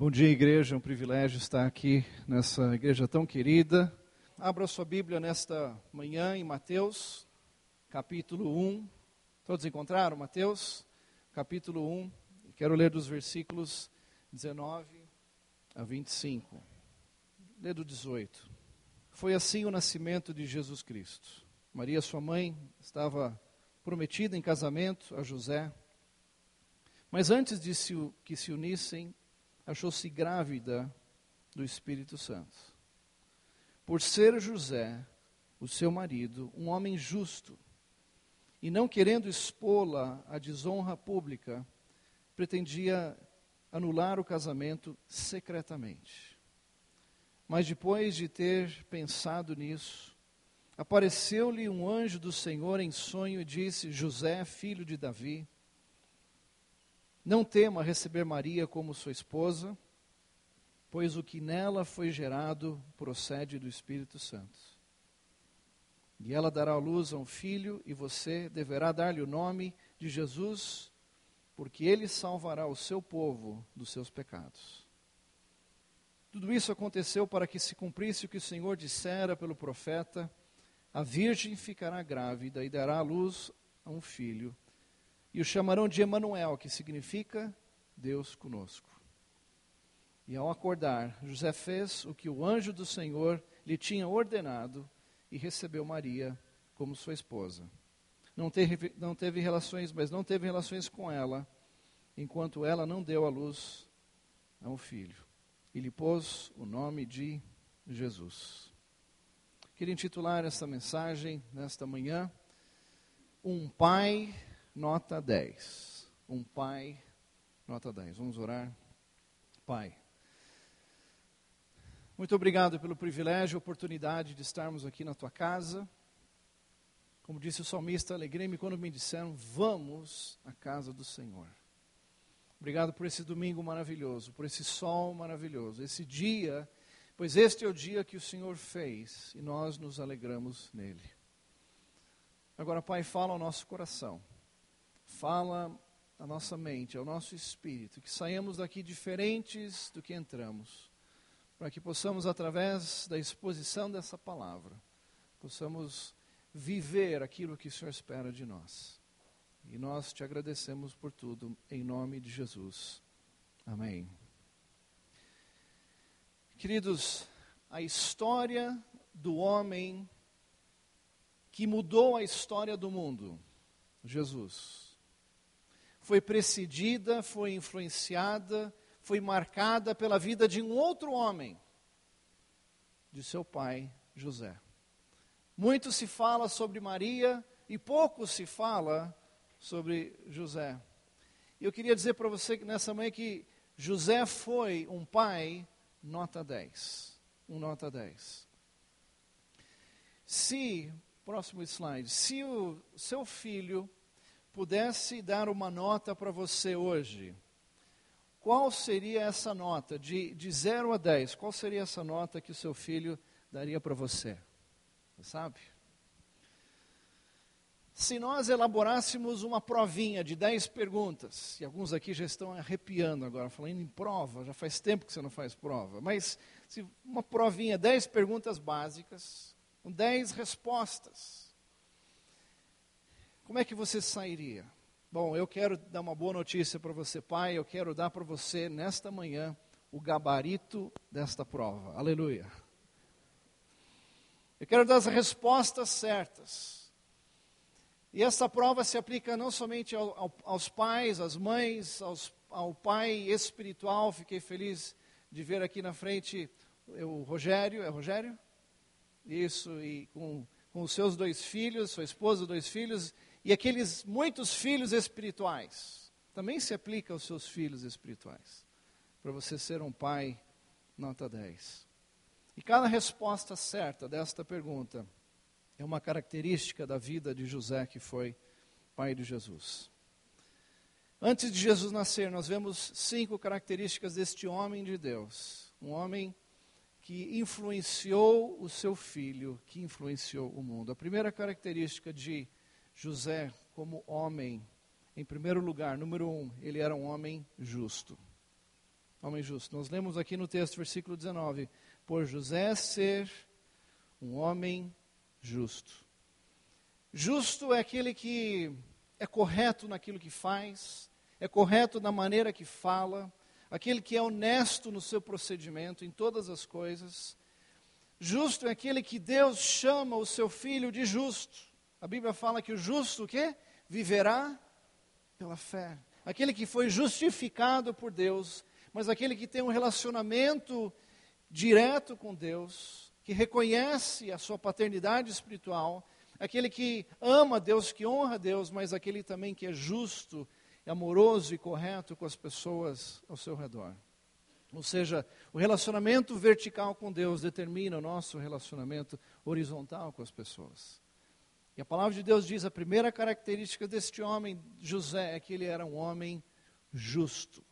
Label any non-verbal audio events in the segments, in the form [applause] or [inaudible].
Bom dia, igreja. É um privilégio estar aqui nessa igreja tão querida. Abra sua Bíblia nesta manhã em Mateus, capítulo 1. Todos encontraram Mateus? Capítulo 1. Quero ler dos versículos 19 a 25. Lê do 18. Foi assim o nascimento de Jesus Cristo. Maria, sua mãe, estava prometida em casamento a José. Mas antes de que se unissem, achou-se grávida do Espírito Santo. Por ser José, o seu marido, um homem justo, e não querendo expô-la à desonra pública, pretendia anular o casamento secretamente. Mas depois de ter pensado nisso, apareceu-lhe um anjo do Senhor em sonho e disse: José, filho de Davi, não tema receber Maria como sua esposa, pois o que nela foi gerado procede do Espírito Santo. E ela dará à luz a um filho, e você deverá dar-lhe o nome de Jesus, porque ele salvará o seu povo dos seus pecados. Tudo isso aconteceu para que se cumprisse o que o Senhor dissera pelo profeta: a virgem ficará grávida e dará à luz a um filho e o chamarão de Emanuel, que significa Deus conosco. E ao acordar, José fez o que o anjo do Senhor lhe tinha ordenado e recebeu Maria como sua esposa. Não teve, não teve relações, mas não teve relações com ela, enquanto ela não deu à luz a um filho. E lhe pôs o nome de Jesus. Queria intitular esta mensagem nesta manhã: Um pai nota 10. Um pai, nota 10. Vamos orar. Pai, muito obrigado pelo privilégio e oportunidade de estarmos aqui na tua casa. Como disse o salmista, alegrei-me quando me disseram: Vamos à casa do Senhor. Obrigado por esse domingo maravilhoso, por esse sol maravilhoso, esse dia, pois este é o dia que o Senhor fez e nós nos alegramos nele. Agora, Pai, fala ao nosso coração fala à nossa mente, ao nosso espírito, que saímos daqui diferentes do que entramos, para que possamos, através da exposição dessa palavra, possamos viver aquilo que o Senhor espera de nós. E nós te agradecemos por tudo, em nome de Jesus. Amém. Queridos, a história do homem que mudou a história do mundo, Jesus foi precedida, foi influenciada, foi marcada pela vida de um outro homem, de seu pai José. Muito se fala sobre Maria e pouco se fala sobre José. Eu queria dizer para você que nessa manhã que José foi um pai nota 10. Um nota 10. Se, próximo slide, se o seu filho pudesse dar uma nota para você hoje, qual seria essa nota? De, de 0 a 10, qual seria essa nota que o seu filho daria para você? Você sabe? Se nós elaborássemos uma provinha de 10 perguntas, e alguns aqui já estão arrepiando agora, falando em prova, já faz tempo que você não faz prova, mas se uma provinha, 10 perguntas básicas, com 10 respostas, como é que você sairia? Bom, eu quero dar uma boa notícia para você, pai. Eu quero dar para você, nesta manhã, o gabarito desta prova. Aleluia. Eu quero dar as respostas certas. E essa prova se aplica não somente ao, ao, aos pais, às mães, aos, ao pai espiritual. Fiquei feliz de ver aqui na frente o Rogério. É Rogério? Isso, e com, com os seus dois filhos, sua esposa, dois filhos e aqueles muitos filhos espirituais. Também se aplica aos seus filhos espirituais. Para você ser um pai, nota 10. E cada resposta certa desta pergunta é uma característica da vida de José, que foi pai de Jesus. Antes de Jesus nascer, nós vemos cinco características deste homem de Deus. Um homem que influenciou o seu filho, que influenciou o mundo. A primeira característica de José, como homem, em primeiro lugar, número um, ele era um homem justo. Homem justo. Nós lemos aqui no texto, versículo 19: Por José ser um homem justo. Justo é aquele que é correto naquilo que faz, é correto na maneira que fala, aquele que é honesto no seu procedimento em todas as coisas. Justo é aquele que Deus chama o seu filho de justo. A Bíblia fala que o justo o quê? Viverá pela fé. Aquele que foi justificado por Deus, mas aquele que tem um relacionamento direto com Deus, que reconhece a sua paternidade espiritual, aquele que ama Deus, que honra Deus, mas aquele também que é justo, amoroso e correto com as pessoas ao seu redor. Ou seja, o relacionamento vertical com Deus determina o nosso relacionamento horizontal com as pessoas. E a palavra de Deus diz: a primeira característica deste homem, José, é que ele era um homem justo,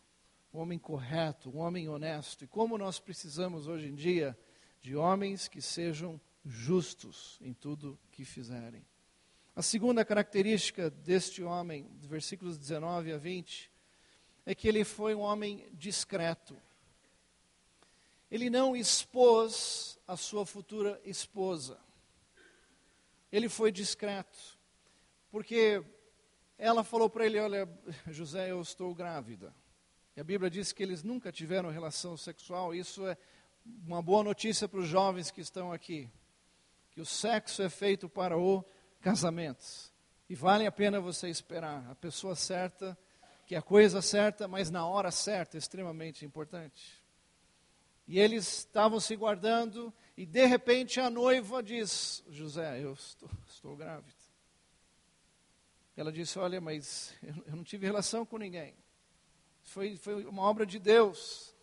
um homem correto, um homem honesto. E como nós precisamos hoje em dia de homens que sejam justos em tudo que fizerem. A segunda característica deste homem, versículos 19 a 20, é que ele foi um homem discreto. Ele não expôs a sua futura esposa. Ele foi discreto, porque ela falou para ele: Olha, José, eu estou grávida. E a Bíblia diz que eles nunca tiveram relação sexual. Isso é uma boa notícia para os jovens que estão aqui que o sexo é feito para o casamento. E vale a pena você esperar a pessoa certa, que é a coisa certa, mas na hora certa, extremamente importante. E eles estavam se guardando, e de repente a noiva diz: José, eu estou, estou grávida. Ela disse: Olha, mas eu não tive relação com ninguém. Foi, foi uma obra de Deus.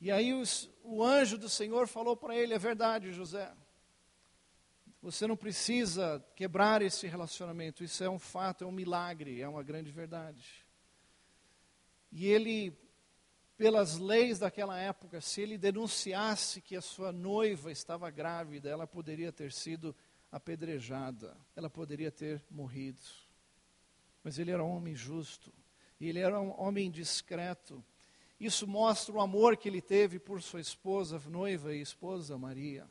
E aí os, o anjo do Senhor falou para ele: É verdade, José. Você não precisa quebrar esse relacionamento, isso é um fato, é um milagre, é uma grande verdade. E ele, pelas leis daquela época, se ele denunciasse que a sua noiva estava grávida, ela poderia ter sido apedrejada, ela poderia ter morrido. Mas ele era um homem justo, e ele era um homem discreto. Isso mostra o amor que ele teve por sua esposa, noiva e esposa Maria.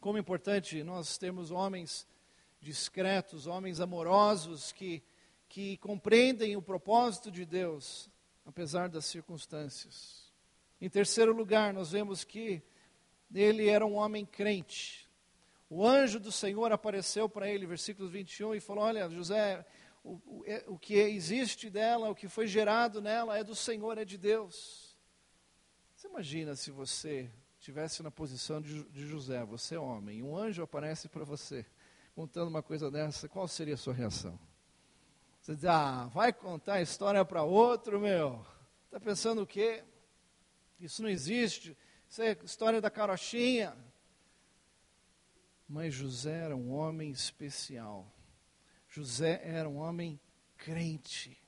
Como é importante nós termos homens discretos, homens amorosos que, que compreendem o propósito de Deus, apesar das circunstâncias. Em terceiro lugar, nós vemos que ele era um homem crente. O anjo do Senhor apareceu para ele, versículo 21, e falou: Olha, José, o, o, é, o que existe dela, o que foi gerado nela é do Senhor, é de Deus. Você imagina se você estivesse na posição de, de José, você é homem, e um anjo aparece para você, contando uma coisa dessa, qual seria a sua reação? Você diz, ah, vai contar a história para outro, meu. Está pensando o quê? Isso não existe. Isso é história da carochinha. Mas José era um homem especial. José era um homem crente.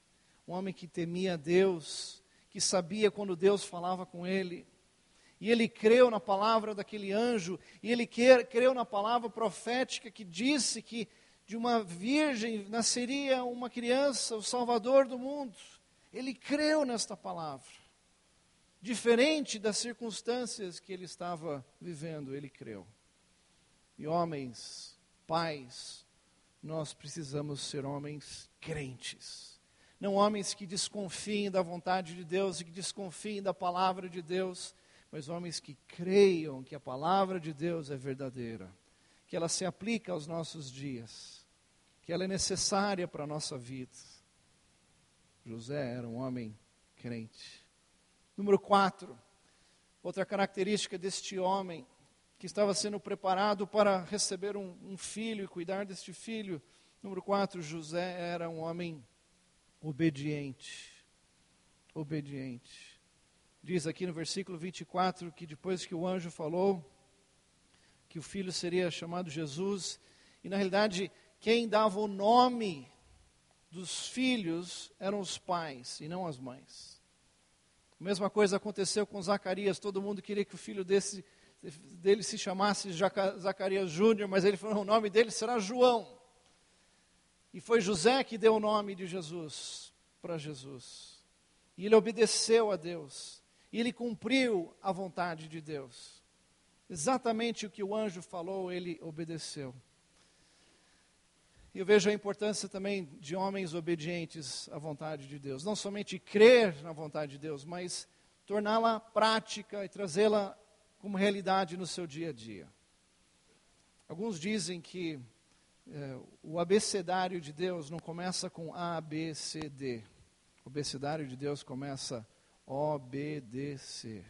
Um homem que temia Deus, que sabia quando Deus falava com ele e ele creu na palavra daquele anjo, e ele creu na palavra profética que disse que de uma virgem nasceria uma criança, o Salvador do mundo. Ele creu nesta palavra. Diferente das circunstâncias que ele estava vivendo, ele creu. E homens, pais, nós precisamos ser homens crentes. Não homens que desconfiem da vontade de Deus e que desconfiem da palavra de Deus, mas homens que creiam que a palavra de Deus é verdadeira, que ela se aplica aos nossos dias, que ela é necessária para a nossa vida. José era um homem crente. Número quatro, outra característica deste homem que estava sendo preparado para receber um, um filho e cuidar deste filho. Número quatro, José era um homem obediente. Obediente. Diz aqui no versículo 24 que depois que o anjo falou que o filho seria chamado Jesus, e na realidade quem dava o nome dos filhos eram os pais e não as mães. A mesma coisa aconteceu com Zacarias, todo mundo queria que o filho desse, dele se chamasse Zacarias Júnior, mas ele falou: o nome dele será João. E foi José que deu o nome de Jesus para Jesus. E ele obedeceu a Deus. E ele cumpriu a vontade de Deus. Exatamente o que o anjo falou, ele obedeceu. E eu vejo a importância também de homens obedientes à vontade de Deus. Não somente crer na vontade de Deus, mas torná-la prática e trazê-la como realidade no seu dia a dia. Alguns dizem que é, o abecedário de Deus não começa com A, B, C, D. O abecedário de Deus começa obedecer.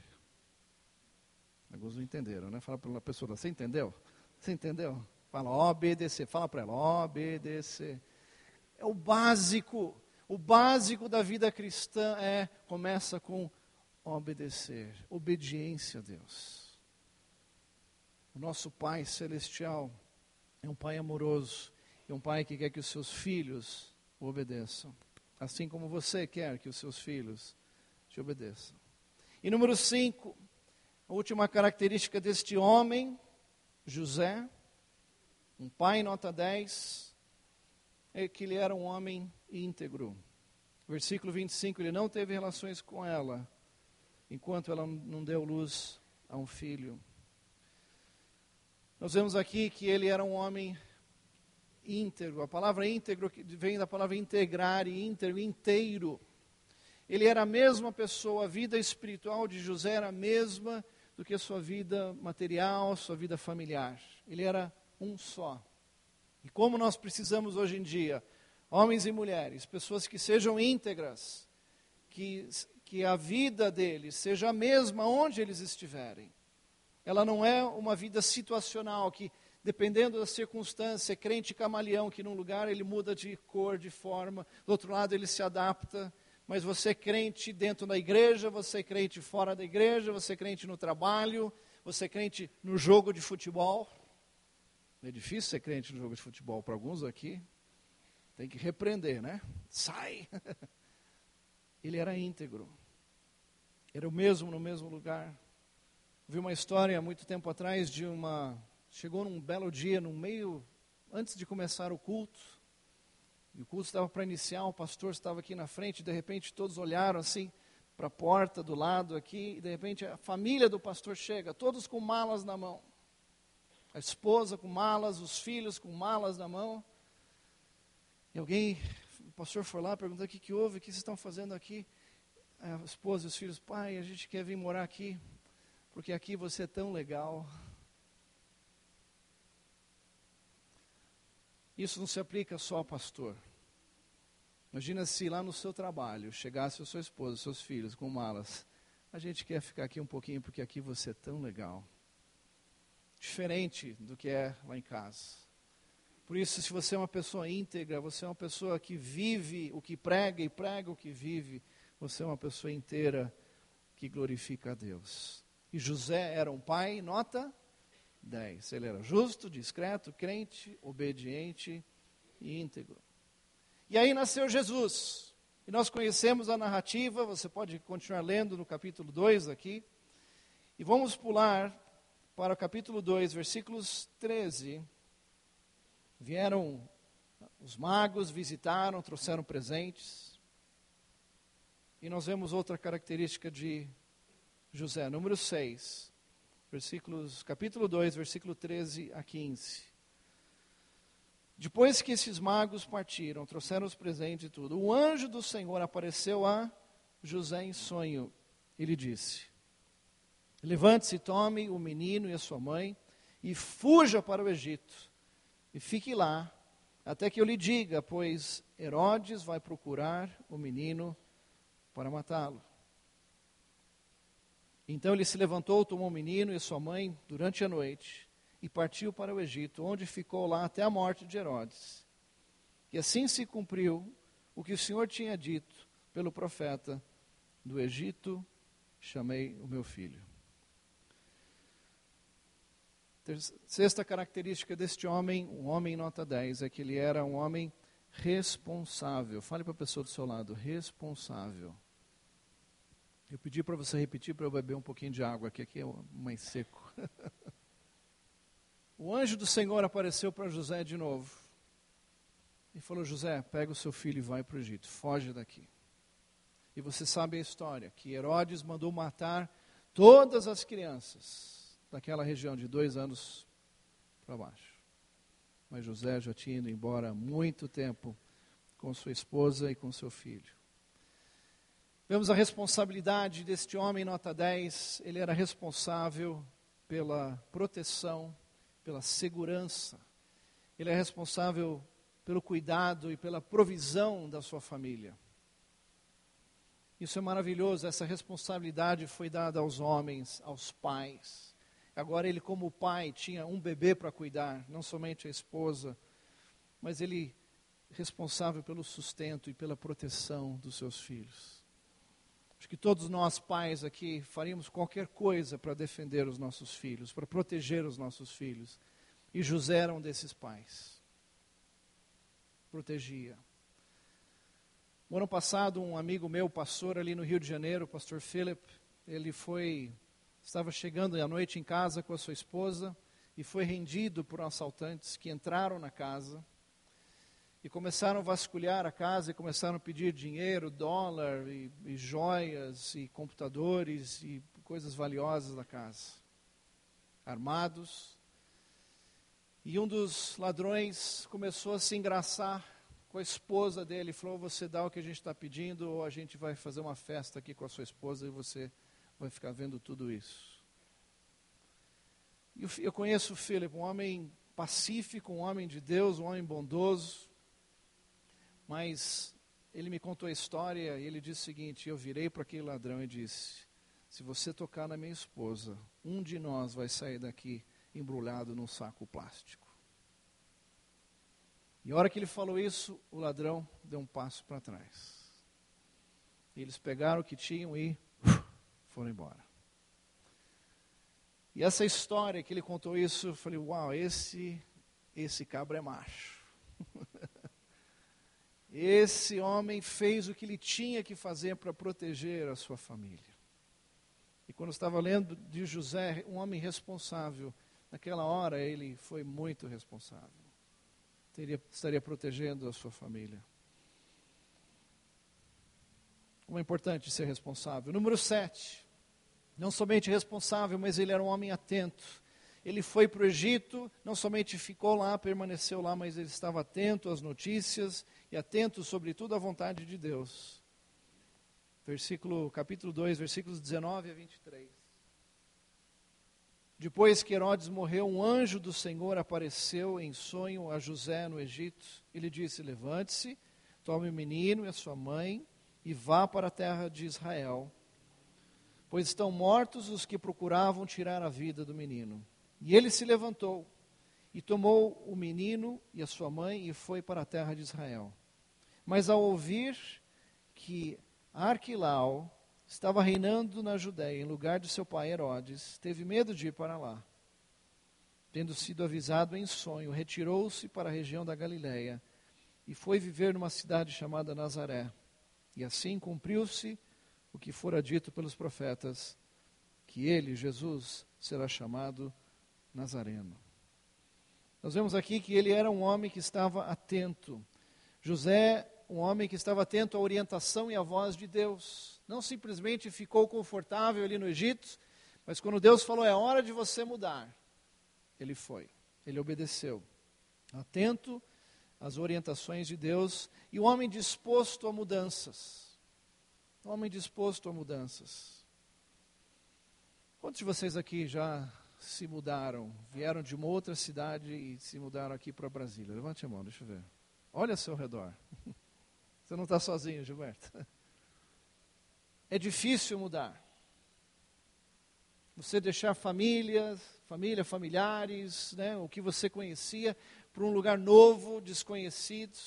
Alguns não entenderam, né? Fala para a pessoa, você entendeu? Você entendeu? Fala obedecer, fala para ela, obedecer. É o básico, o básico da vida cristã é, começa com obedecer, obediência a Deus. O nosso Pai Celestial é um Pai amoroso, é um Pai que quer que os seus filhos o obedeçam, assim como você quer que os seus filhos te obedeçam. E número 5, a última característica deste homem, José, um pai nota 10, é que ele era um homem íntegro. Versículo 25, ele não teve relações com ela, enquanto ela não deu luz a um filho. Nós vemos aqui que ele era um homem íntegro. A palavra íntegro vem da palavra integrar e íntegro, inteiro. Ele era a mesma pessoa, a vida espiritual de José era a mesma do que a sua vida material, sua vida familiar. Ele era um só. E como nós precisamos hoje em dia, homens e mulheres, pessoas que sejam íntegras, que, que a vida deles seja a mesma onde eles estiverem. Ela não é uma vida situacional que, dependendo da circunstância, é crente camaleão, que num lugar ele muda de cor, de forma, do outro lado ele se adapta. Mas você é crente dentro da igreja, você é crente fora da igreja, você é crente no trabalho, você é crente no jogo de futebol. É difícil ser crente no jogo de futebol para alguns aqui. Tem que repreender, né? Sai! [laughs] Ele era íntegro. Era o mesmo no mesmo lugar. Vi uma história muito tempo atrás de uma. Chegou num belo dia, no meio. Antes de começar o culto. E o culto estava para iniciar, o pastor estava aqui na frente, de repente todos olharam assim para a porta do lado aqui, e de repente a família do pastor chega, todos com malas na mão. A esposa com malas, os filhos com malas na mão. E alguém, o pastor foi lá perguntou o que, que houve, o que vocês estão fazendo aqui? A esposa e os filhos, pai, a gente quer vir morar aqui porque aqui você é tão legal. Isso não se aplica só ao pastor. Imagina se lá no seu trabalho chegasse a sua esposa, seus filhos com malas. A gente quer ficar aqui um pouquinho porque aqui você é tão legal. Diferente do que é lá em casa. Por isso, se você é uma pessoa íntegra, você é uma pessoa que vive o que prega e prega o que vive, você é uma pessoa inteira que glorifica a Deus. E José era um pai, nota 10. Ele era justo, discreto, crente, obediente e íntegro. E aí nasceu Jesus. E nós conhecemos a narrativa, você pode continuar lendo no capítulo 2 aqui. E vamos pular para o capítulo 2, versículos 13. Vieram os magos, visitaram, trouxeram presentes. E nós vemos outra característica de José, número 6, versículos, capítulo 2, versículo 13 a 15. Depois que esses magos partiram, trouxeram os presentes e tudo, o anjo do Senhor apareceu a José em sonho e lhe disse: Levante-se, tome o menino e a sua mãe e fuja para o Egito e fique lá até que eu lhe diga, pois Herodes vai procurar o menino para matá-lo. Então ele se levantou, tomou o menino e sua mãe durante a noite e partiu para o Egito, onde ficou lá até a morte de Herodes. E assim se cumpriu o que o Senhor tinha dito pelo profeta: Do Egito chamei o meu filho. Sexta característica deste homem, um homem nota 10, é que ele era um homem responsável. Fale para a pessoa do seu lado, responsável. Eu pedi para você repetir para eu beber um pouquinho de água, que aqui é mais seco. [laughs] o anjo do Senhor apareceu para José de novo. E falou: José, pega o seu filho e vai para o Egito, foge daqui. E você sabe a história, que Herodes mandou matar todas as crianças daquela região de dois anos para baixo. Mas José já tinha ido embora há muito tempo com sua esposa e com seu filho. Vemos a responsabilidade deste homem, nota 10. Ele era responsável pela proteção, pela segurança. Ele é responsável pelo cuidado e pela provisão da sua família. Isso é maravilhoso, essa responsabilidade foi dada aos homens, aos pais. Agora ele, como pai, tinha um bebê para cuidar, não somente a esposa, mas ele responsável pelo sustento e pela proteção dos seus filhos. Acho que todos nós, pais aqui, faríamos qualquer coisa para defender os nossos filhos, para proteger os nossos filhos. E José era um desses pais. Protegia. No ano passado, um amigo meu, pastor ali no Rio de Janeiro, o pastor Philip, ele foi, estava chegando à noite em casa com a sua esposa e foi rendido por assaltantes que entraram na casa e começaram a vasculhar a casa e começaram a pedir dinheiro, dólar e, e joias e computadores e coisas valiosas da casa. Armados. E um dos ladrões começou a se engraçar com a esposa dele, falou: Você dá o que a gente está pedindo, ou a gente vai fazer uma festa aqui com a sua esposa e você vai ficar vendo tudo isso. Eu conheço o Philip, um homem pacífico, um homem de Deus, um homem bondoso, mas ele me contou a história e ele disse o seguinte: Eu virei para aquele ladrão e disse: Se você tocar na minha esposa, um de nós vai sair daqui embrulhado num saco plástico. E a hora que ele falou isso, o ladrão deu um passo para trás. Eles pegaram o que tinham e foram embora. E essa história que ele contou isso, eu falei, uau, esse, esse cabra é macho. [laughs] esse homem fez o que ele tinha que fazer para proteger a sua família. E quando eu estava lendo de José, um homem responsável, naquela hora ele foi muito responsável teria, estaria protegendo a sua família. Como é importante ser responsável. Número 7. Não somente responsável, mas ele era um homem atento. Ele foi para o Egito, não somente ficou lá, permaneceu lá, mas ele estava atento às notícias e atento, sobretudo, à vontade de Deus. Versículo, capítulo 2, versículos 19 a 23. Depois que Herodes morreu, um anjo do Senhor apareceu em sonho a José no Egito. Ele disse: Levante-se, tome o menino e a sua mãe e vá para a terra de Israel, pois estão mortos os que procuravam tirar a vida do menino. E ele se levantou e tomou o menino e a sua mãe e foi para a terra de Israel. Mas ao ouvir que Arquilau, estava reinando na Judéia, em lugar de seu pai Herodes, teve medo de ir para lá. Tendo sido avisado em sonho, retirou-se para a região da Galiléia e foi viver numa cidade chamada Nazaré. E assim cumpriu-se o que fora dito pelos profetas, que ele, Jesus, será chamado Nazareno. Nós vemos aqui que ele era um homem que estava atento. José um homem que estava atento à orientação e à voz de Deus. Não simplesmente ficou confortável ali no Egito, mas quando Deus falou é hora de você mudar, ele foi, ele obedeceu. Atento às orientações de Deus e um homem disposto a mudanças. Homem disposto a mudanças. Quantos de vocês aqui já se mudaram, vieram de uma outra cidade e se mudaram aqui para Brasília? Levante a mão, deixa eu ver. Olha ao seu redor. [laughs] Você não está sozinho, Gilberto. [laughs] É difícil mudar. Você deixar famílias, família, familiares, né, o que você conhecia, para um lugar novo, desconhecido.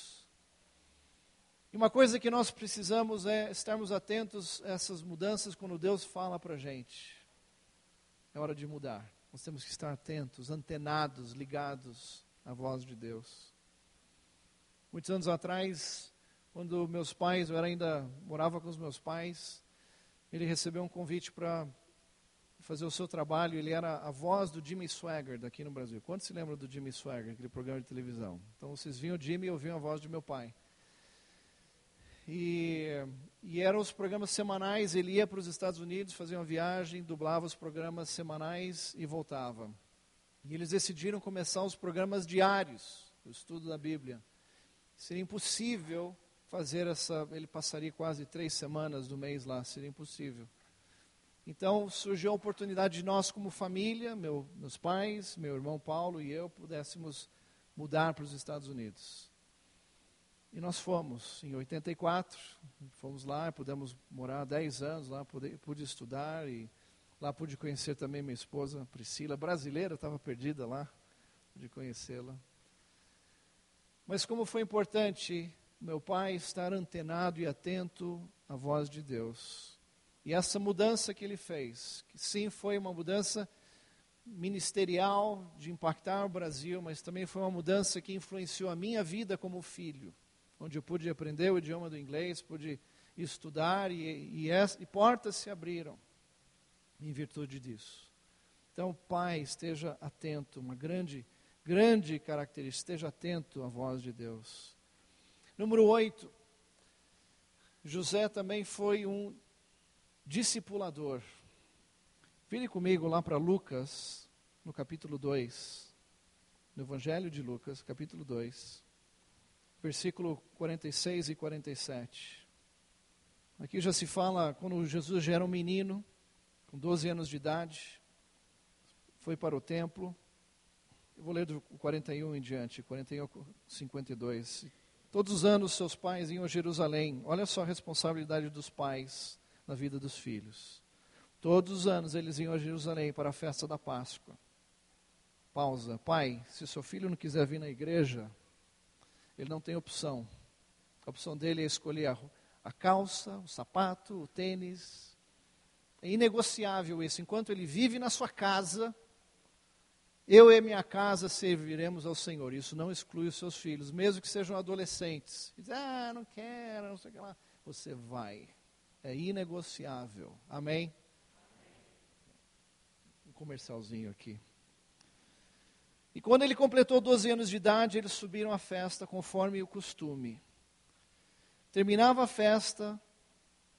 E uma coisa que nós precisamos é estarmos atentos a essas mudanças quando Deus fala para a gente. É hora de mudar. Nós temos que estar atentos, antenados, ligados à voz de Deus. Muitos anos atrás, quando meus pais, eu ainda morava com os meus pais, ele recebeu um convite para fazer o seu trabalho. Ele era a voz do Jimmy Swagger daqui no Brasil. Quantos se lembram do Jimmy Swagger, aquele programa de televisão? Então vocês viam o Jimmy e ouviam a voz de meu pai. E, e eram os programas semanais. Ele ia para os Estados Unidos, fazia uma viagem, dublava os programas semanais e voltava. E eles decidiram começar os programas diários, o estudo da Bíblia. Seria impossível fazer essa. Ele passaria quase três semanas do mês lá, seria impossível. Então surgiu a oportunidade de nós, como família, meu, meus pais, meu irmão Paulo e eu, pudéssemos mudar para os Estados Unidos. E nós fomos, em 84, fomos lá, pudemos morar 10 anos lá, pude, pude estudar e lá pude conhecer também minha esposa Priscila, brasileira, estava perdida lá, pude conhecê-la. Mas como foi importante meu pai estar antenado e atento à voz de Deus. E essa mudança que ele fez, que sim foi uma mudança ministerial de impactar o Brasil, mas também foi uma mudança que influenciou a minha vida como filho, onde eu pude aprender o idioma do inglês, pude estudar e, e, e portas se abriram em virtude disso. Então, pai, esteja atento, uma grande, grande característica, esteja atento à voz de Deus. Número 8. José também foi um discipulador. Vire comigo lá para Lucas, no capítulo 2. No Evangelho de Lucas, capítulo 2, versículo 46 e 47. Aqui já se fala quando Jesus já era um menino, com 12 anos de idade, foi para o templo. Eu vou ler do 41 em diante, 41 52. Todos os anos seus pais iam a Jerusalém. Olha só a responsabilidade dos pais na vida dos filhos. Todos os anos eles iam a Jerusalém para a festa da Páscoa. Pausa. Pai, se seu filho não quiser vir na igreja, ele não tem opção. A opção dele é escolher a, a calça, o sapato, o tênis. É inegociável isso. Enquanto ele vive na sua casa, eu e minha casa serviremos ao Senhor. Isso não exclui os seus filhos, mesmo que sejam adolescentes. Diz, ah, não quero, não sei o que lá. Você vai. É inegociável. Amém? Um comercialzinho aqui. E quando ele completou 12 anos de idade, eles subiram à festa conforme o costume. Terminava a festa,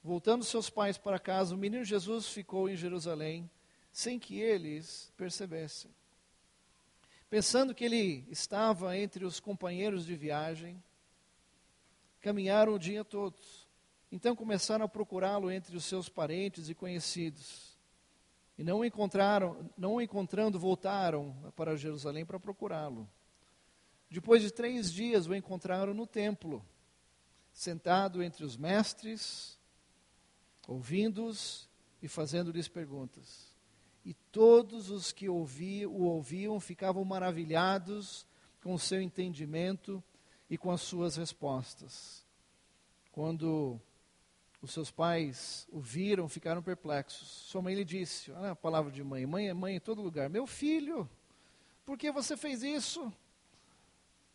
voltando seus pais para casa, o menino Jesus ficou em Jerusalém, sem que eles percebessem pensando que ele estava entre os companheiros de viagem, caminharam o dia todo. Então começaram a procurá-lo entre os seus parentes e conhecidos. E não encontraram, não encontrando, voltaram para Jerusalém para procurá-lo. Depois de três dias o encontraram no templo, sentado entre os mestres, ouvindo-os e fazendo-lhes perguntas. E todos os que ouviam, o ouviam ficavam maravilhados com o seu entendimento e com as suas respostas. Quando os seus pais o viram, ficaram perplexos. Sua mãe lhe disse: Olha a palavra de mãe, mãe é mãe em todo lugar. Meu filho, por que você fez isso?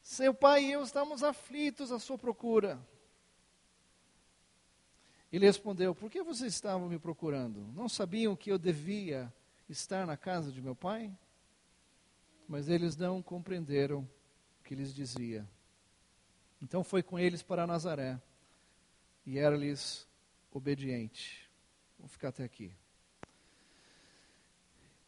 Seu pai e eu estamos aflitos à sua procura. Ele respondeu: Por que vocês estavam me procurando? Não sabiam que eu devia estar na casa de meu pai? Mas eles não compreenderam o que lhes dizia. Então foi com eles para Nazaré e era-lhes obediente. Vamos ficar até aqui.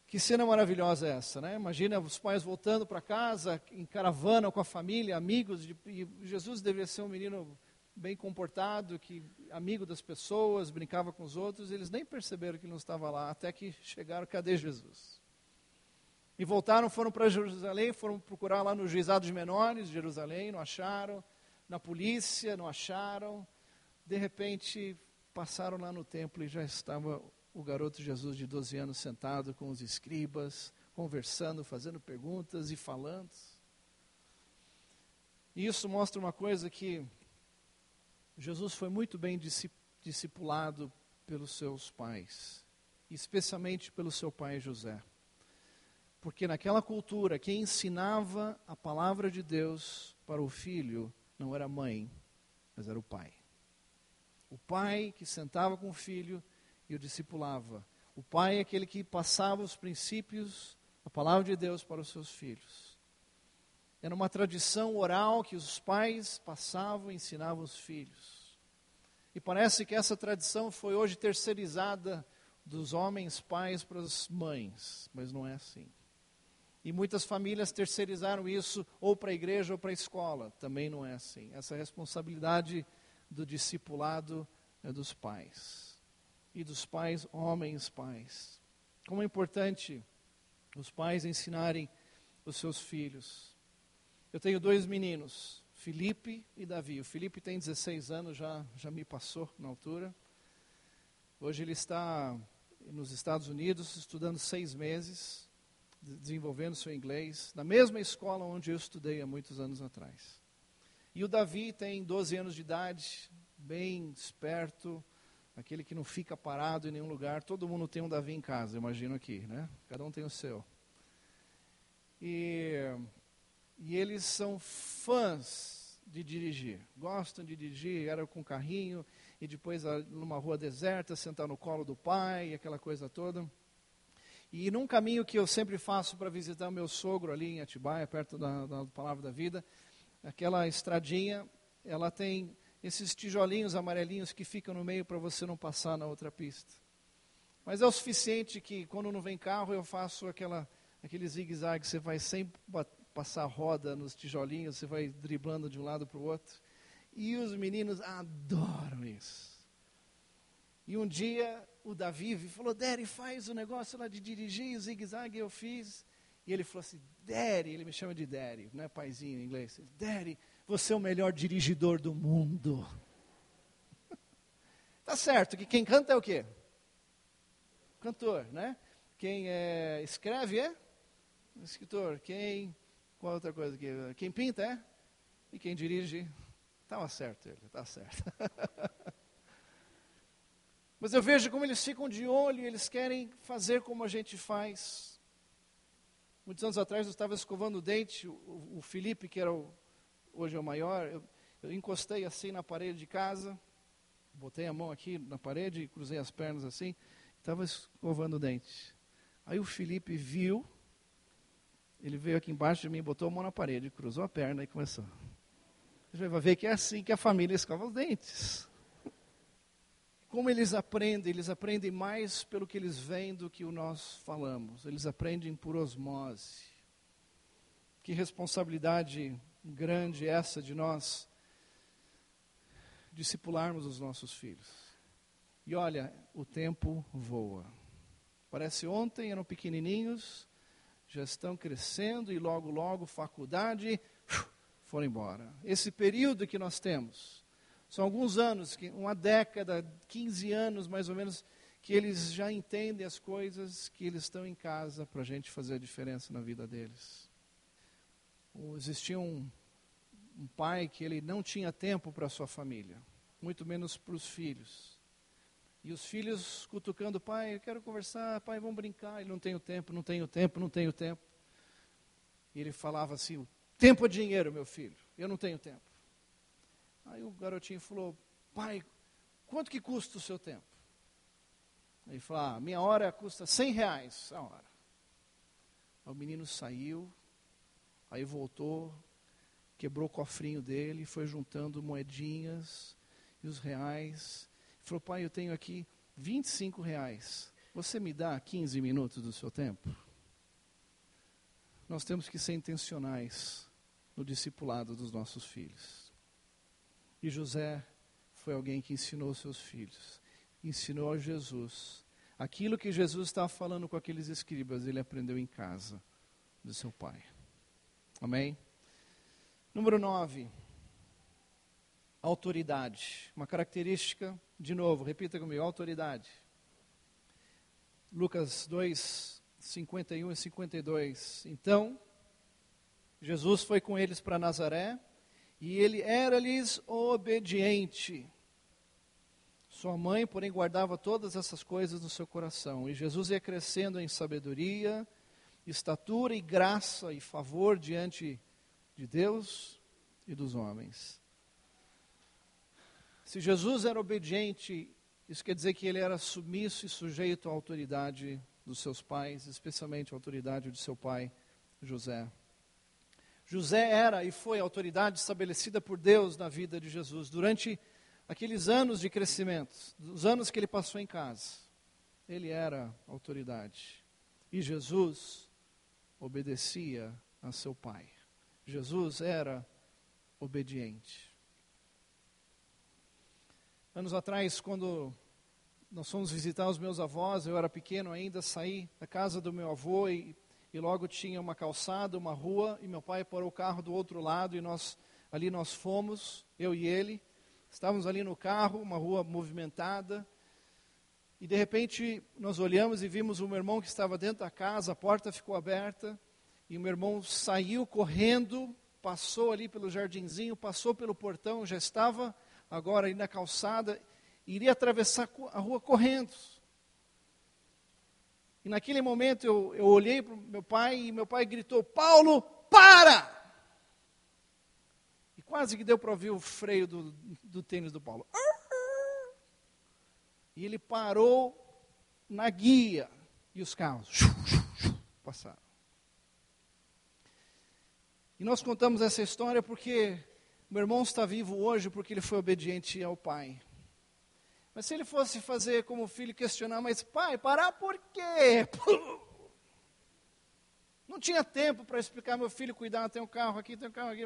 Que cena maravilhosa é essa, né? Imagina os pais voltando para casa em caravana com a família, amigos. De, Jesus deveria ser um menino bem comportado, que amigo das pessoas, brincava com os outros, eles nem perceberam que ele não estava lá, até que chegaram, cadê Jesus? E voltaram, foram para Jerusalém, foram procurar lá no juizado de menores de Jerusalém, não acharam, na polícia, não acharam. De repente, passaram lá no templo e já estava o garoto Jesus de 12 anos sentado com os escribas, conversando, fazendo perguntas e falando. E isso mostra uma coisa que Jesus foi muito bem discipulado pelos seus pais, especialmente pelo seu pai José. Porque naquela cultura, quem ensinava a palavra de Deus para o filho não era a mãe, mas era o pai. O pai que sentava com o filho e o discipulava. O pai é aquele que passava os princípios, a palavra de Deus para os seus filhos. Era uma tradição oral que os pais passavam e ensinavam os filhos. E parece que essa tradição foi hoje terceirizada dos homens pais para as mães, mas não é assim. E muitas famílias terceirizaram isso ou para a igreja ou para a escola, também não é assim. Essa responsabilidade do discipulado é dos pais. E dos pais, homens pais. Como é importante os pais ensinarem os seus filhos. Eu tenho dois meninos, Felipe e Davi. O Felipe tem 16 anos, já, já me passou na altura. Hoje ele está nos Estados Unidos estudando seis meses, desenvolvendo seu inglês, na mesma escola onde eu estudei há muitos anos atrás. E o Davi tem 12 anos de idade, bem esperto, aquele que não fica parado em nenhum lugar. Todo mundo tem um Davi em casa, imagino aqui, né? Cada um tem o seu. E, e eles são fãs de dirigir, gostam de dirigir, era com carrinho, e depois numa rua deserta, sentar no colo do pai, aquela coisa toda. E num caminho que eu sempre faço para visitar o meu sogro ali em Atibaia, perto da, da Palavra da Vida, aquela estradinha, ela tem esses tijolinhos amarelinhos que ficam no meio para você não passar na outra pista. Mas é o suficiente que quando não vem carro eu faço aquela, aquele zigue-zague, você vai sem passar roda nos tijolinhos, você vai driblando de um lado para o outro. E os meninos adoram isso. E um dia o Davi falou, Daddy, faz o negócio lá de dirigir o zigue-zague, eu fiz. E ele falou assim, Daddy, ele me chama de Daddy, não é paizinho em inglês. Daddy, você é o melhor dirigidor do mundo. [laughs] tá certo que quem canta é o quê? Cantor, né? Quem é, escreve é escritor. Quem, qual outra coisa aqui? Quem pinta é? E quem dirige? Estava certo ele, está certo. Mas eu vejo como eles ficam de olho eles querem fazer como a gente faz. Muitos anos atrás eu estava escovando o dente, o, o Felipe, que era o, hoje é o maior, eu, eu encostei assim na parede de casa, botei a mão aqui na parede, cruzei as pernas assim, estava escovando o dente. Aí o Felipe viu, ele veio aqui embaixo de mim, botou a mão na parede, cruzou a perna e começou. Você vai ver que é assim que a família escova os dentes. Como eles aprendem? Eles aprendem mais pelo que eles veem do que o nós falamos. Eles aprendem por osmose. Que responsabilidade grande essa de nós discipularmos os nossos filhos. E olha, o tempo voa. Parece ontem eram pequenininhos, já estão crescendo e logo, logo, faculdade, foram embora. Esse período que nós temos, são alguns anos, uma década, 15 anos mais ou menos, que eles já entendem as coisas, que eles estão em casa para a gente fazer a diferença na vida deles. Existia um, um pai que ele não tinha tempo para sua família, muito menos para os filhos. E os filhos cutucando pai, eu quero conversar, pai, vamos brincar. Ele não tem o tempo, não tem o tempo, não tem o tempo. E ele falava assim: tempo é dinheiro, meu filho, eu não tenho tempo. Aí o garotinho falou: pai, quanto que custa o seu tempo? Ele falou: ah, minha hora custa 100 reais a hora. Aí o menino saiu, aí voltou, quebrou o cofrinho dele, foi juntando moedinhas e os reais. Falou, pai, eu tenho aqui 25 reais. Você me dá 15 minutos do seu tempo? Nós temos que ser intencionais no discipulado dos nossos filhos. E José foi alguém que ensinou seus filhos, ensinou a Jesus. Aquilo que Jesus estava falando com aqueles escribas, ele aprendeu em casa do seu pai. Amém? Número 9. Autoridade. Uma característica, de novo, repita comigo: autoridade. Lucas 2, 51 e 52. Então, Jesus foi com eles para Nazaré e ele era-lhes obediente. Sua mãe, porém, guardava todas essas coisas no seu coração. E Jesus ia crescendo em sabedoria, estatura e graça e favor diante de de Deus e dos homens. Se Jesus era obediente, isso quer dizer que ele era submisso e sujeito à autoridade dos seus pais, especialmente à autoridade de seu pai, José. José era e foi a autoridade estabelecida por Deus na vida de Jesus. Durante aqueles anos de crescimento, os anos que ele passou em casa, ele era autoridade. E Jesus obedecia a seu pai. Jesus era obediente. Anos atrás, quando nós fomos visitar os meus avós, eu era pequeno ainda, saí da casa do meu avô e, e logo tinha uma calçada, uma rua, e meu pai parou o carro do outro lado e nós ali nós fomos, eu e ele, estávamos ali no carro, uma rua movimentada, e de repente nós olhamos e vimos o meu irmão que estava dentro da casa, a porta ficou aberta, e o meu irmão saiu correndo, passou ali pelo jardinzinho, passou pelo portão, já estava agora ali na calçada, iria atravessar a rua correndo. E naquele momento eu, eu olhei para o meu pai e meu pai gritou: Paulo, para! E quase que deu para ouvir o freio do, do tênis do Paulo. E ele parou na guia e os carros passaram. E nós contamos essa história porque meu irmão está vivo hoje porque ele foi obediente ao pai. Mas se ele fosse fazer como filho questionar, mas pai, parar por quê? [laughs] Não tinha tempo para explicar meu filho, cuidar, tem um carro aqui, tem um carro aqui.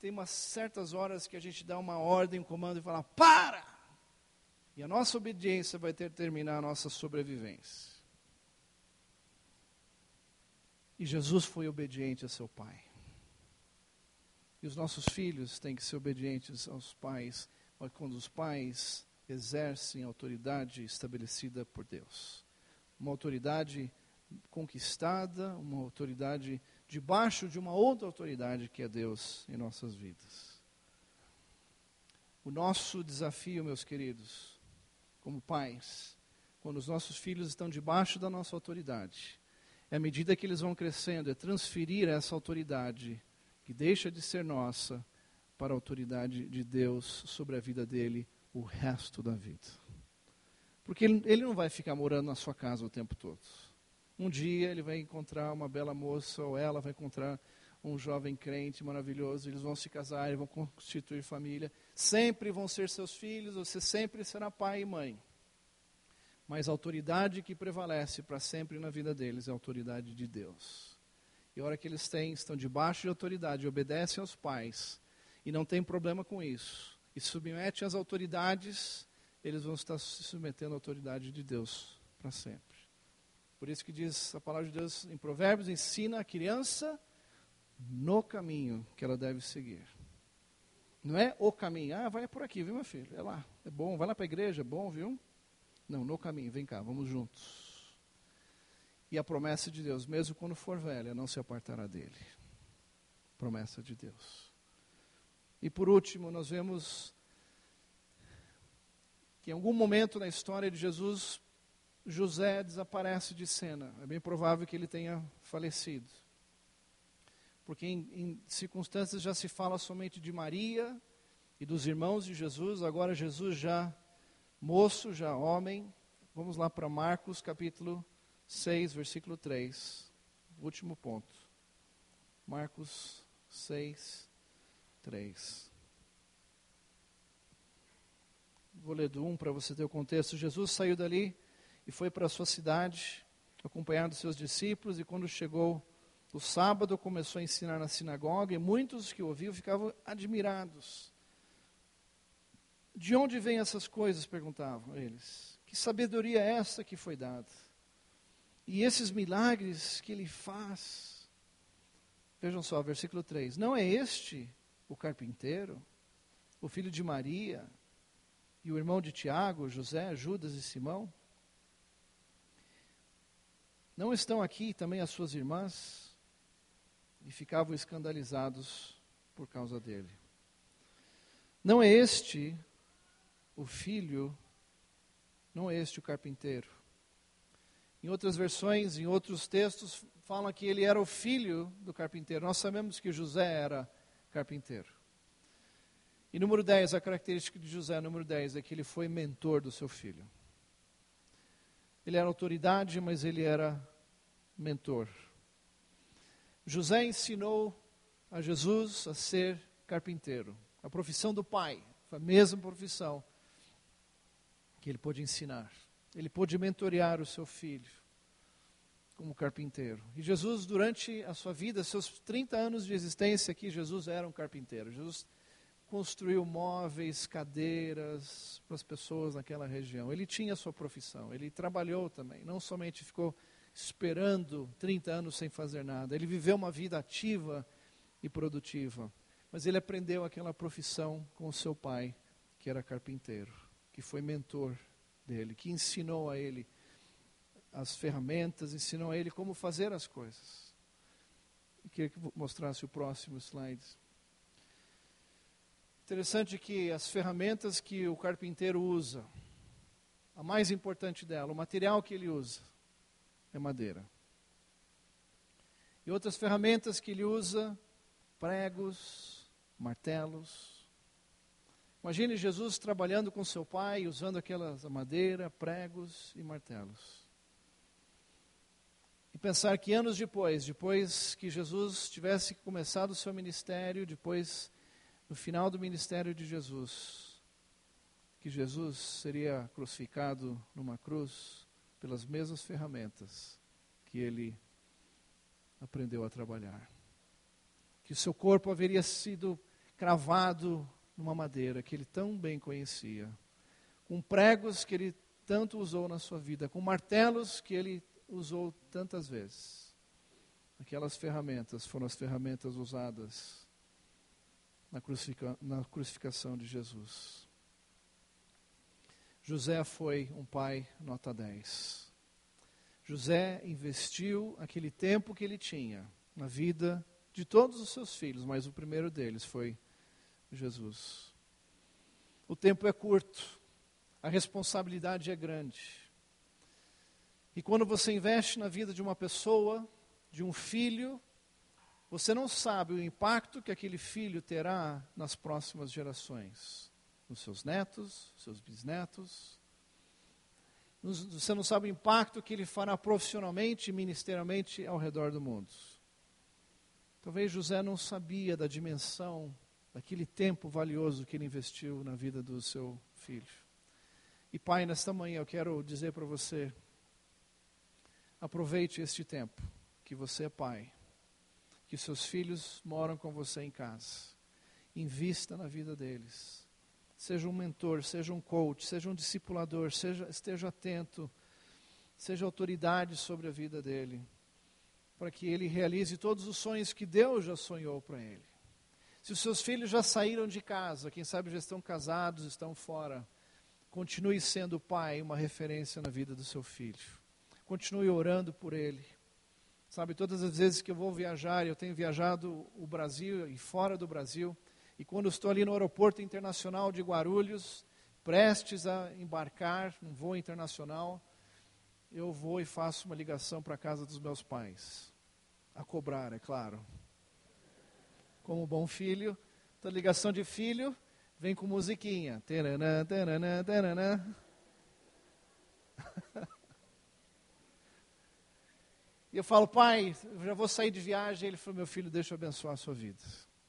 Tem umas certas horas que a gente dá uma ordem, um comando e fala, para! E a nossa obediência vai ter que terminar a nossa sobrevivência. E Jesus foi obediente a seu pai. E os nossos filhos têm que ser obedientes aos pais, quando os pais exercem autoridade estabelecida por Deus. Uma autoridade conquistada, uma autoridade debaixo de uma outra autoridade que é Deus em nossas vidas. O nosso desafio, meus queridos, como pais, quando os nossos filhos estão debaixo da nossa autoridade, é à medida que eles vão crescendo, é transferir essa autoridade, que deixa de ser nossa, para a autoridade de Deus sobre a vida dele o resto da vida. Porque ele, ele não vai ficar morando na sua casa o tempo todo. Um dia ele vai encontrar uma bela moça, ou ela vai encontrar um jovem crente maravilhoso, eles vão se casar, vão constituir família, sempre vão ser seus filhos, você sempre será pai e mãe. Mas a autoridade que prevalece para sempre na vida deles é a autoridade de Deus. E a hora que eles têm, estão debaixo de autoridade, obedecem aos pais, e não tem problema com isso, e submetem às autoridades, eles vão estar se submetendo à autoridade de Deus para sempre. Por isso que diz a palavra de Deus em Provérbios, ensina a criança no caminho que ela deve seguir. Não é o caminho, ah, vai por aqui, viu, meu filho? É lá, é bom, vai lá para a igreja, é bom, viu? Não, no caminho, vem cá, vamos juntos. E a promessa de Deus, mesmo quando for velha, não se apartará dele. Promessa de Deus. E por último, nós vemos que em algum momento na história de Jesus, José desaparece de cena. É bem provável que ele tenha falecido. Porque em, em circunstâncias já se fala somente de Maria e dos irmãos de Jesus, agora Jesus já moço, já homem. Vamos lá para Marcos capítulo 6, versículo 3. Último ponto. Marcos 6, 3. Vou ler do 1 para você ter o contexto. Jesus saiu dali e foi para a sua cidade, acompanhado dos seus discípulos, e quando chegou o sábado, começou a ensinar na sinagoga, e muitos que ouviam ficavam admirados. De onde vêm essas coisas? perguntavam eles. Que sabedoria é essa que foi dada? E esses milagres que ele faz. Vejam só, versículo 3. Não é este o carpinteiro, o filho de Maria, e o irmão de Tiago, José, Judas e Simão? Não estão aqui também as suas irmãs? E ficavam escandalizados por causa dele. Não é este o filho, não é este o carpinteiro. Em outras versões, em outros textos, falam que ele era o filho do carpinteiro. Nós sabemos que José era carpinteiro. E número 10, a característica de José, número 10, é que ele foi mentor do seu filho. Ele era autoridade, mas ele era mentor. José ensinou a Jesus a ser carpinteiro, a profissão do pai. foi a mesma profissão que ele pôde ensinar. Ele pôde mentorear o seu filho como carpinteiro. E Jesus, durante a sua vida, seus 30 anos de existência aqui, Jesus era um carpinteiro. Jesus construiu móveis, cadeiras para as pessoas naquela região. Ele tinha a sua profissão, ele trabalhou também, não somente ficou esperando 30 anos sem fazer nada, ele viveu uma vida ativa e produtiva. Mas ele aprendeu aquela profissão com o seu pai, que era carpinteiro, que foi mentor dele, que ensinou a ele as ferramentas, ensinou a ele como fazer as coisas. E queria que mostrasse o próximo slide. Interessante que as ferramentas que o carpinteiro usa, a mais importante dela, o material que ele usa, é madeira. E outras ferramentas que ele usa, pregos, martelos. Imagine Jesus trabalhando com seu pai, usando aquelas madeira, pregos e martelos. Pensar que anos depois, depois que Jesus tivesse começado o seu ministério, depois, no final do ministério de Jesus, que Jesus seria crucificado numa cruz pelas mesmas ferramentas que ele aprendeu a trabalhar. Que o seu corpo haveria sido cravado numa madeira que ele tão bem conhecia, com pregos que ele tanto usou na sua vida, com martelos que ele usou tantas vezes. Aquelas ferramentas foram as ferramentas usadas na, crucifica na crucificação de Jesus. José foi um pai nota 10. José investiu aquele tempo que ele tinha na vida de todos os seus filhos, mas o primeiro deles foi Jesus. O tempo é curto, a responsabilidade é grande. E quando você investe na vida de uma pessoa, de um filho, você não sabe o impacto que aquele filho terá nas próximas gerações, nos seus netos, seus bisnetos. Você não sabe o impacto que ele fará profissionalmente e ministerialmente ao redor do mundo. Talvez José não sabia da dimensão daquele tempo valioso que ele investiu na vida do seu filho. E pai, nesta manhã eu quero dizer para você, Aproveite este tempo que você é pai, que seus filhos moram com você em casa. Invista na vida deles. Seja um mentor, seja um coach, seja um discipulador, seja, esteja atento, seja autoridade sobre a vida dele, para que ele realize todos os sonhos que Deus já sonhou para ele. Se os seus filhos já saíram de casa, quem sabe já estão casados, estão fora, continue sendo pai, uma referência na vida do seu filho continue orando por ele. Sabe, todas as vezes que eu vou viajar, eu tenho viajado o Brasil e fora do Brasil, e quando estou ali no aeroporto internacional de Guarulhos, prestes a embarcar num voo internacional, eu vou e faço uma ligação para a casa dos meus pais. A cobrar, é claro. Como bom filho, toda ligação de filho vem com musiquinha. Taranã, taranã, taranã. E eu falo, pai, já vou sair de viagem. Ele falou, meu filho, deixa eu abençoar a sua vida.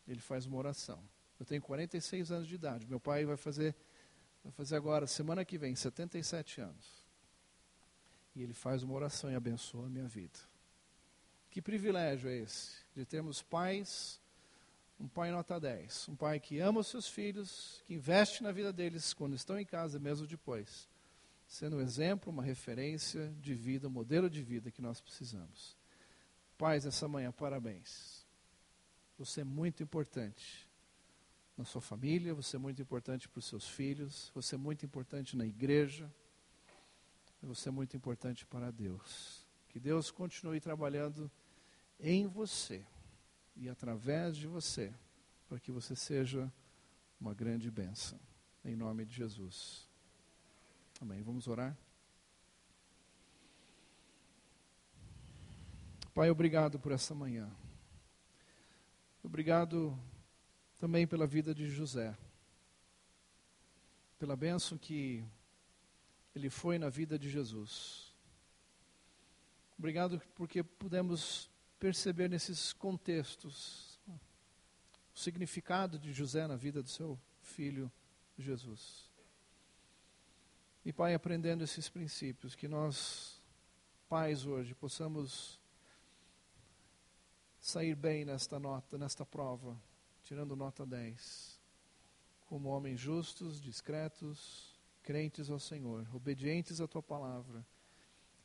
Ele faz uma oração. Eu tenho 46 anos de idade. Meu pai vai fazer, vai fazer agora, semana que vem, 77 anos. E ele faz uma oração e abençoa a minha vida. Que privilégio é esse, de termos pais, um pai nota 10, um pai que ama os seus filhos, que investe na vida deles quando estão em casa, mesmo depois sendo um exemplo, uma referência de vida, um modelo de vida que nós precisamos. Pais, essa manhã, parabéns. Você é muito importante na sua família, você é muito importante para os seus filhos, você é muito importante na igreja, você é muito importante para Deus. Que Deus continue trabalhando em você e através de você, para que você seja uma grande bênção. Em nome de Jesus. Amém. Vamos orar? Pai, obrigado por essa manhã. Obrigado também pela vida de José. Pela bênção que ele foi na vida de Jesus. Obrigado porque pudemos perceber nesses contextos o significado de José na vida do seu filho Jesus. E, Pai, aprendendo esses princípios, que nós, pais, hoje, possamos sair bem nesta nota, nesta prova, tirando nota 10, como homens justos, discretos, crentes ao Senhor, obedientes à tua palavra,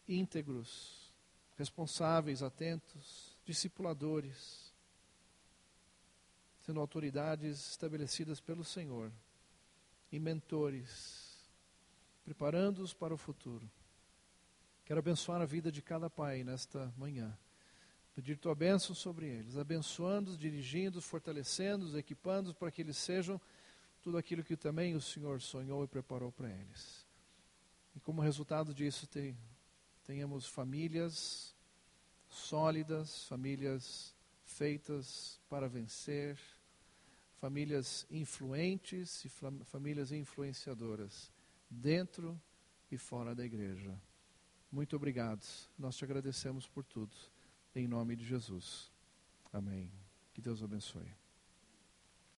íntegros, responsáveis, atentos, discipuladores, sendo autoridades estabelecidas pelo Senhor e mentores preparando-os para o futuro. Quero abençoar a vida de cada pai nesta manhã. Pedir tua bênção sobre eles, abençoando-os, dirigindo-os, fortalecendo-os, equipando-os para que eles sejam tudo aquilo que também o Senhor sonhou e preparou para eles. E como resultado disso, tenhamos famílias sólidas, famílias feitas para vencer, famílias influentes e famílias influenciadoras dentro e fora da igreja. Muito obrigado. Nós te agradecemos por tudo. Em nome de Jesus. Amém. Que Deus abençoe.